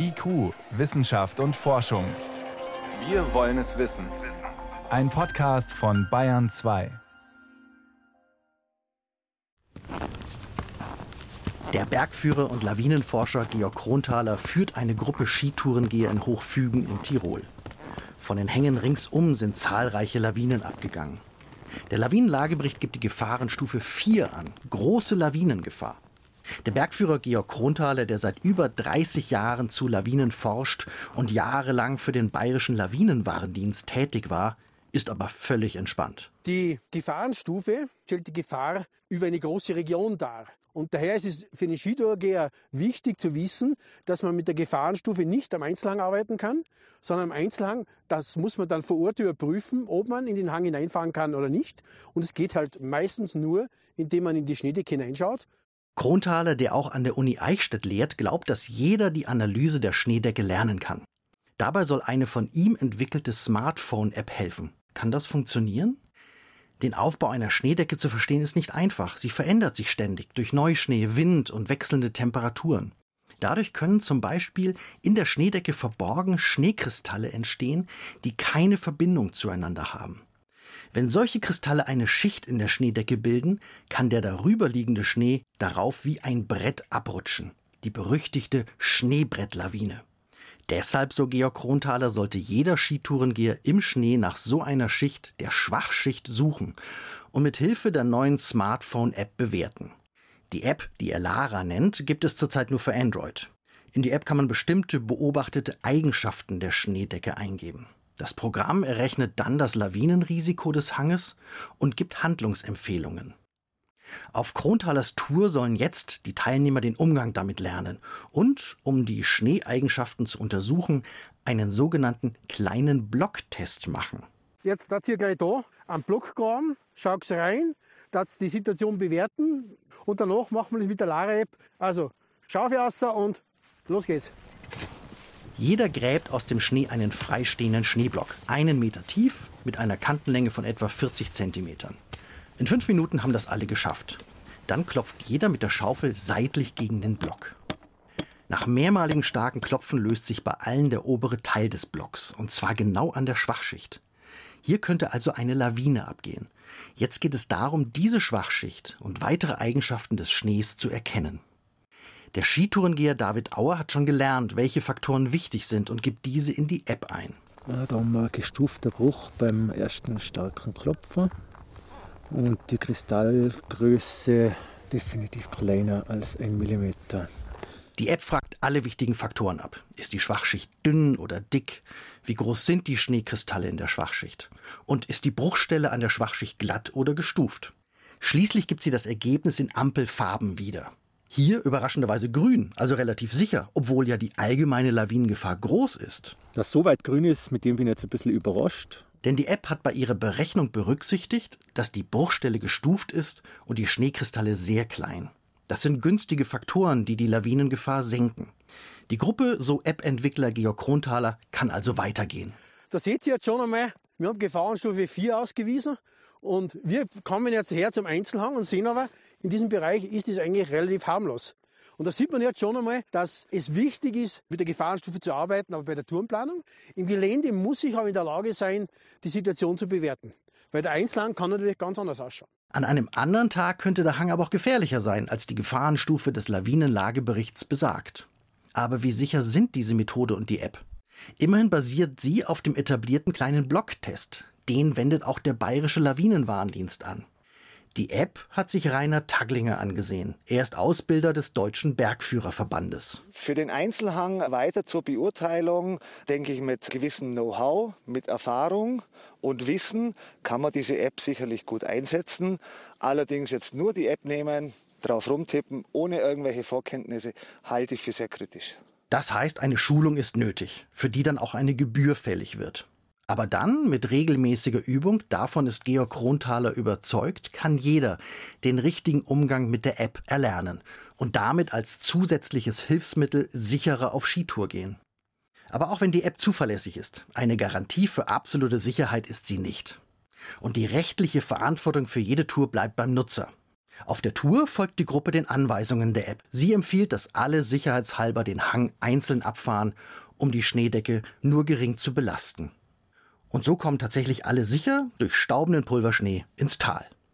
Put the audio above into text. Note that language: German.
IQ, Wissenschaft und Forschung. Wir wollen es wissen. Ein Podcast von Bayern 2. Der Bergführer und Lawinenforscher Georg Kronthaler führt eine Gruppe Skitourengeher in Hochfügen in Tirol. Von den Hängen ringsum sind zahlreiche Lawinen abgegangen. Der Lawinenlagebericht gibt die Gefahrenstufe 4 an. Große Lawinengefahr. Der Bergführer Georg Kronthaler, der seit über 30 Jahren zu Lawinen forscht und jahrelang für den bayerischen Lawinenwarndienst tätig war, ist aber völlig entspannt. Die Gefahrenstufe stellt die Gefahr über eine große Region dar. Und daher ist es für den Skitourengeher wichtig zu wissen, dass man mit der Gefahrenstufe nicht am Einzelhang arbeiten kann, sondern am Einzelhang, das muss man dann vor Ort überprüfen, ob man in den Hang hineinfahren kann oder nicht. Und es geht halt meistens nur, indem man in die Schneedecke hineinschaut Kronthaler, der auch an der Uni Eichstätt lehrt, glaubt, dass jeder die Analyse der Schneedecke lernen kann. Dabei soll eine von ihm entwickelte Smartphone-App helfen. Kann das funktionieren? Den Aufbau einer Schneedecke zu verstehen ist nicht einfach. Sie verändert sich ständig durch Neuschnee, Wind und wechselnde Temperaturen. Dadurch können zum Beispiel in der Schneedecke verborgen Schneekristalle entstehen, die keine Verbindung zueinander haben. Wenn solche Kristalle eine Schicht in der Schneedecke bilden, kann der darüberliegende Schnee darauf wie ein Brett abrutschen. Die berüchtigte Schneebrettlawine. Deshalb, so Georg Kronthaler, sollte jeder Skitourengeher im Schnee nach so einer Schicht, der Schwachschicht, suchen und mit Hilfe der neuen Smartphone-App bewerten. Die App, die er Lara nennt, gibt es zurzeit nur für Android. In die App kann man bestimmte beobachtete Eigenschaften der Schneedecke eingeben. Das Programm errechnet dann das Lawinenrisiko des Hanges und gibt Handlungsempfehlungen. Auf Kronthalers Tour sollen jetzt die Teilnehmer den Umgang damit lernen und, um die Schneeeigenschaften zu untersuchen, einen sogenannten kleinen Blocktest machen. Jetzt das hier gleich da am Block graben, schaut rein, das die Situation bewerten und danach machen wir das mit der Lara-App. Also Schafe raus und los geht's. Jeder gräbt aus dem Schnee einen freistehenden Schneeblock, einen Meter tief, mit einer Kantenlänge von etwa 40 Zentimetern. In fünf Minuten haben das alle geschafft. Dann klopft jeder mit der Schaufel seitlich gegen den Block. Nach mehrmaligen starken Klopfen löst sich bei allen der obere Teil des Blocks, und zwar genau an der Schwachschicht. Hier könnte also eine Lawine abgehen. Jetzt geht es darum, diese Schwachschicht und weitere Eigenschaften des Schnees zu erkennen. Der Skitourengeher David Auer hat schon gelernt, welche Faktoren wichtig sind und gibt diese in die App ein. Ja, da haben wir gestufter Bruch beim ersten starken Klopfen und die Kristallgröße definitiv kleiner als ein Millimeter. Die App fragt alle wichtigen Faktoren ab. Ist die Schwachschicht dünn oder dick? Wie groß sind die Schneekristalle in der Schwachschicht? Und ist die Bruchstelle an der Schwachschicht glatt oder gestuft? Schließlich gibt sie das Ergebnis in Ampelfarben wieder. Hier überraschenderweise grün, also relativ sicher, obwohl ja die allgemeine Lawinengefahr groß ist. Dass so weit grün ist, mit dem bin ich jetzt ein bisschen überrascht. Denn die App hat bei ihrer Berechnung berücksichtigt, dass die Bruchstelle gestuft ist und die Schneekristalle sehr klein. Das sind günstige Faktoren, die die Lawinengefahr senken. Die Gruppe, so App-Entwickler Georg Kronthaler, kann also weitergehen. Da seht ihr jetzt schon einmal, wir haben Gefahrenstufe 4 ausgewiesen und wir kommen jetzt her zum Einzelhang und sehen aber, in diesem Bereich ist es eigentlich relativ harmlos. Und da sieht man jetzt schon einmal, dass es wichtig ist, mit der Gefahrenstufe zu arbeiten, aber bei der Tourenplanung. Im Gelände muss ich aber in der Lage sein, die Situation zu bewerten. Weil der Einzelhang kann natürlich ganz anders ausschauen. An einem anderen Tag könnte der Hang aber auch gefährlicher sein, als die Gefahrenstufe des Lawinenlageberichts besagt. Aber wie sicher sind diese Methode und die App? Immerhin basiert sie auf dem etablierten kleinen Blocktest. Den wendet auch der Bayerische Lawinenwarndienst an. Die App hat sich Rainer Taglinger angesehen. Er ist Ausbilder des Deutschen Bergführerverbandes. Für den Einzelhang weiter zur Beurteilung, denke ich, mit gewissem Know-how, mit Erfahrung und Wissen kann man diese App sicherlich gut einsetzen. Allerdings jetzt nur die App nehmen, drauf rumtippen, ohne irgendwelche Vorkenntnisse, halte ich für sehr kritisch. Das heißt, eine Schulung ist nötig, für die dann auch eine Gebühr fällig wird. Aber dann mit regelmäßiger Übung, davon ist Georg Kronthaler überzeugt, kann jeder den richtigen Umgang mit der App erlernen und damit als zusätzliches Hilfsmittel sicherer auf Skitour gehen. Aber auch wenn die App zuverlässig ist, eine Garantie für absolute Sicherheit ist sie nicht. Und die rechtliche Verantwortung für jede Tour bleibt beim Nutzer. Auf der Tour folgt die Gruppe den Anweisungen der App. Sie empfiehlt, dass alle sicherheitshalber den Hang einzeln abfahren, um die Schneedecke nur gering zu belasten. Und so kommen tatsächlich alle sicher durch staubenden Pulverschnee ins Tal.